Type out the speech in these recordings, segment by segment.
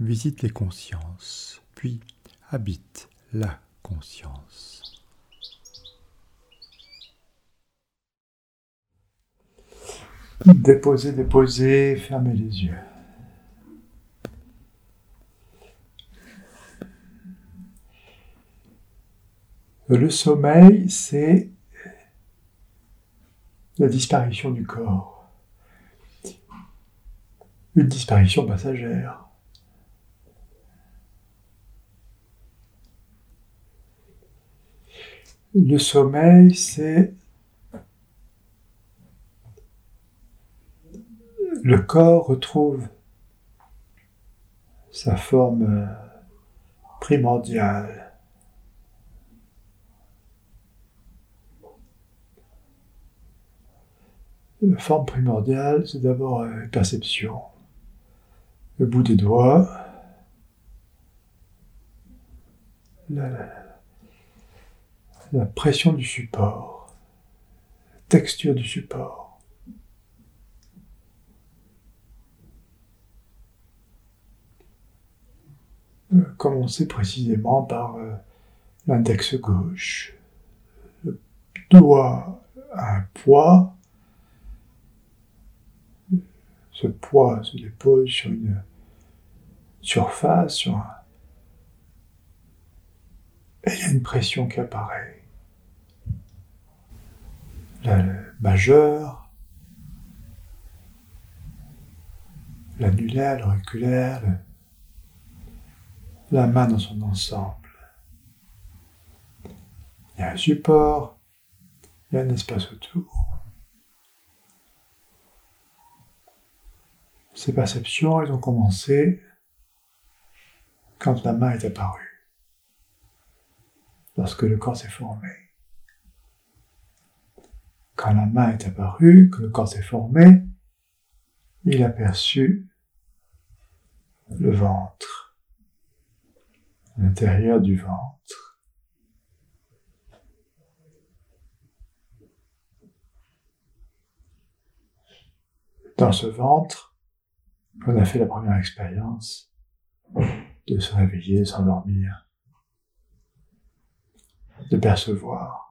visite les consciences, puis habite la conscience. Déposez, déposez, fermez les yeux. Le sommeil, c'est la disparition du corps. Une disparition passagère. Le sommeil, c'est le corps retrouve sa forme primordiale. La forme primordiale, c'est d'abord une perception. Le bout des doigts, pression du support, la texture du support. Euh, commencer précisément par euh, l'index gauche. Le doigt a un poids ce poids se dépose sur une surface, et il y a une pression qui apparaît. Le majeur, l'annulaire, l'auriculaire, la main dans son ensemble. Il y a un support, il y a un espace autour. Ces perceptions, elles ont commencé quand la main est apparue, lorsque le corps s'est formé. Quand la main est apparue, que le corps s'est formé, il a perçu le ventre, l'intérieur du ventre. Dans ce ventre, on a fait la première expérience de se réveiller, de s'endormir, de percevoir.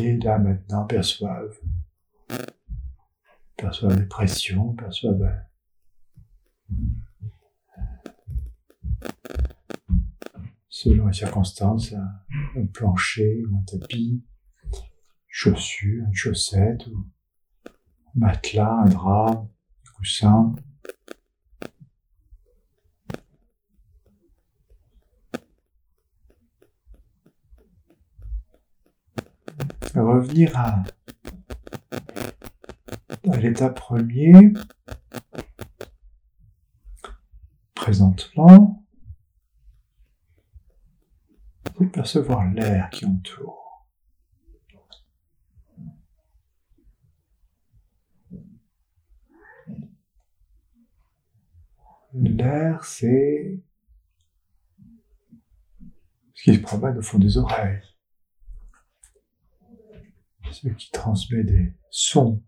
Là, maintenant, perçoivent. Perçoivent les pressions, perçoivent selon les circonstances, un plancher ou un tapis, chaussures, une chaussette, ou un matelas, un drap, un coussin. Revenir à, l'état premier, présentement, c'est percevoir l'air qui entoure. L'air, c'est ce qui se promène au fond des oreilles, ce qui transmet des sons.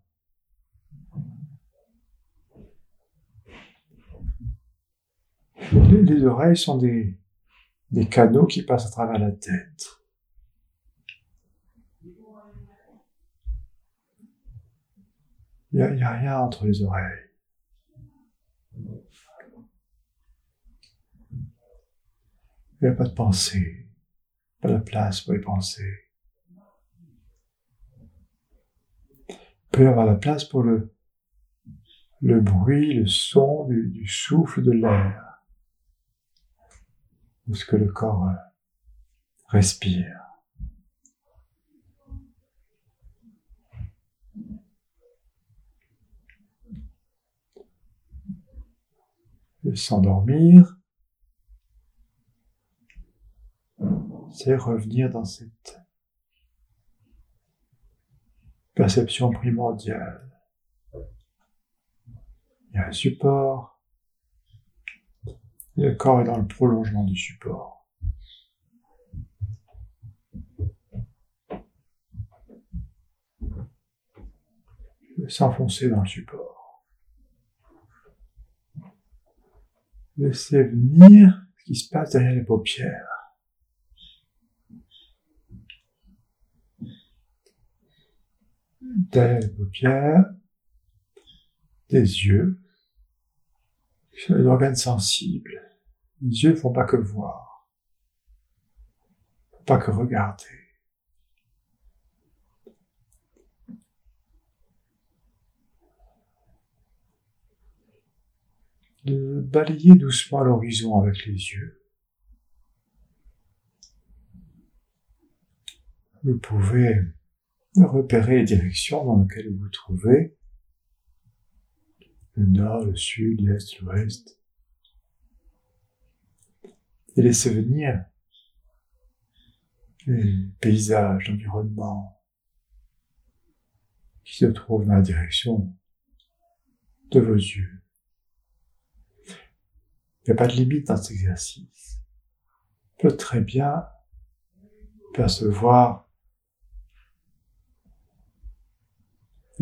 Les, oreilles sont des, des canaux qui passent à travers la tête. Il n'y a, a, rien entre les oreilles. Il n'y a pas de pensée, pas de place pour les pensées. peut avoir la place pour le, bruit, le son du, souffle de l'air, ou ce que le corps euh, respire. S'endormir, c'est revenir dans cette perception primordiale. Il y a un support, le corps est dans le prolongement du support. S'enfoncer dans le support. Laissez venir ce qui se passe derrière les paupières. Les paupières, des yeux, c'est un organe sensible. Les yeux ne font pas que voir, ne font pas que regarder. De balayer doucement l'horizon avec les yeux. Vous pouvez repérer les directions dans lesquelles vous vous trouvez le nord, le sud, l'est, l'ouest. Et laisser venir les paysages, l'environnement qui se trouvent dans la direction de vos yeux. Il n'y a pas de limite dans cet exercice. On peut très bien percevoir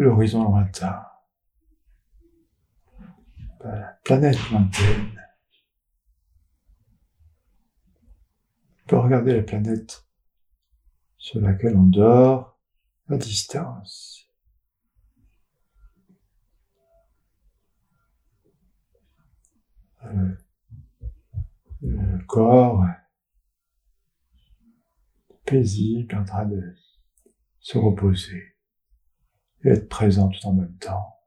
l'horizon lointain, la planète lointaine. On peut regarder la planète sur laquelle on dort à distance. Euh, le corps paisible en train de se reposer et être présent tout en même temps.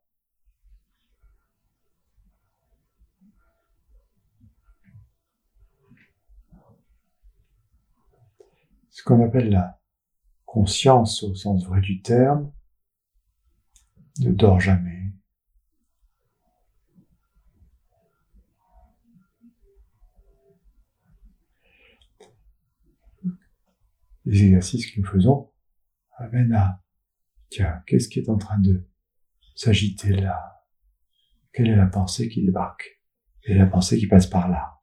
ce qu'on appelle la conscience au sens vrai du terme, ne dort jamais. Les exercices que nous faisons amènent à, tiens, qu'est-ce qui est en train de s'agiter là? Quelle est la pensée qui débarque? Est la pensée qui passe par là?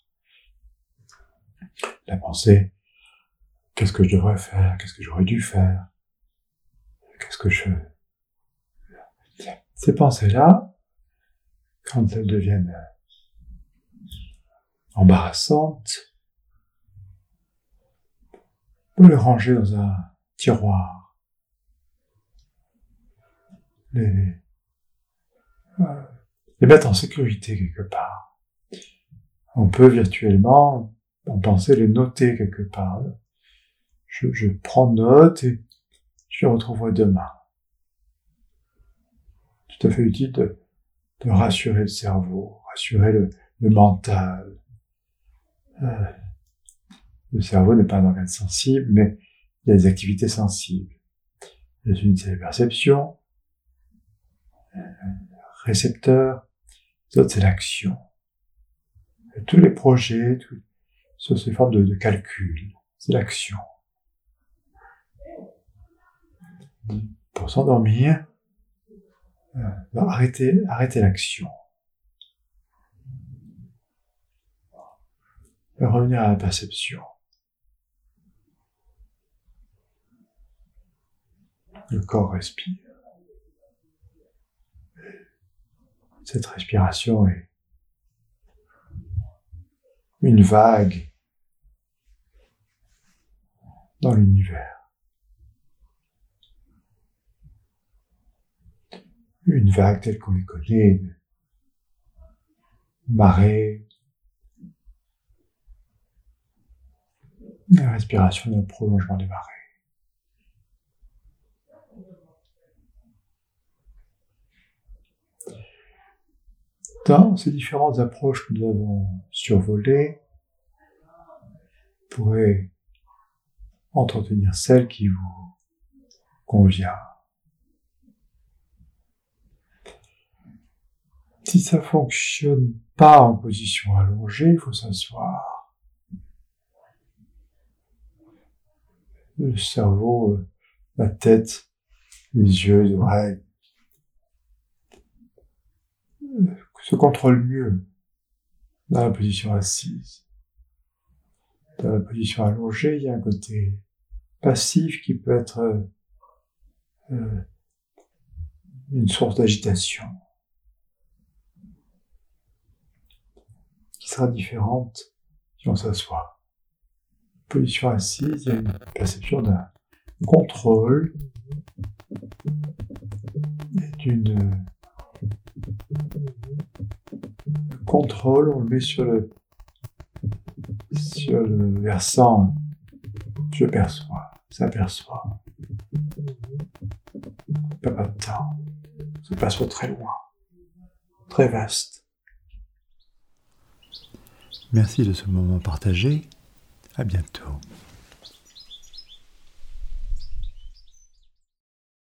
La pensée Qu'est-ce que je devrais faire? Qu'est-ce que j'aurais dû faire? Qu'est-ce que je... Ces pensées-là, quand elles deviennent embarrassantes, peut les ranger dans un tiroir. Les, euh, les mettre en sécurité quelque part. On peut virtuellement en penser les noter quelque part je, prends note et je les retrouverai demain. Tout à fait utile de, rassurer le cerveau, rassurer le, mental. Euh, le cerveau n'est pas un organe sensible, mais il y a des activités sensibles. Les unités de perception, autres c'est l'action. Tous les projets, tout, sont ces formes de calcul, c'est l'action. pour s'endormir, euh, arrêter, arrêter l'action. revenir à la perception. Le corps respire. Cette respiration est une vague dans l'univers. une vague telle qu'on les connaît, une marée, la respiration d'un prolongement des marées. Ces différentes approches que nous avons survolées, pourrez entretenir celle qui vous convient. Si ça fonctionne pas en position allongée, il faut s'asseoir. Le cerveau, euh, la tête, les yeux, les oreilles euh, se contrôlent mieux dans la position assise. Dans la position allongée, il y a un côté passif qui peut être euh, une source d'agitation qui sera différente si on s'assoit. Position assise, il y a une perception d'un contrôle et d'une contrôle, on le met sur le sur le versant je perçois, s'aperçoit. Pas pas de temps. Se passe très loin, très vaste. Merci de ce moment partagé. À bientôt.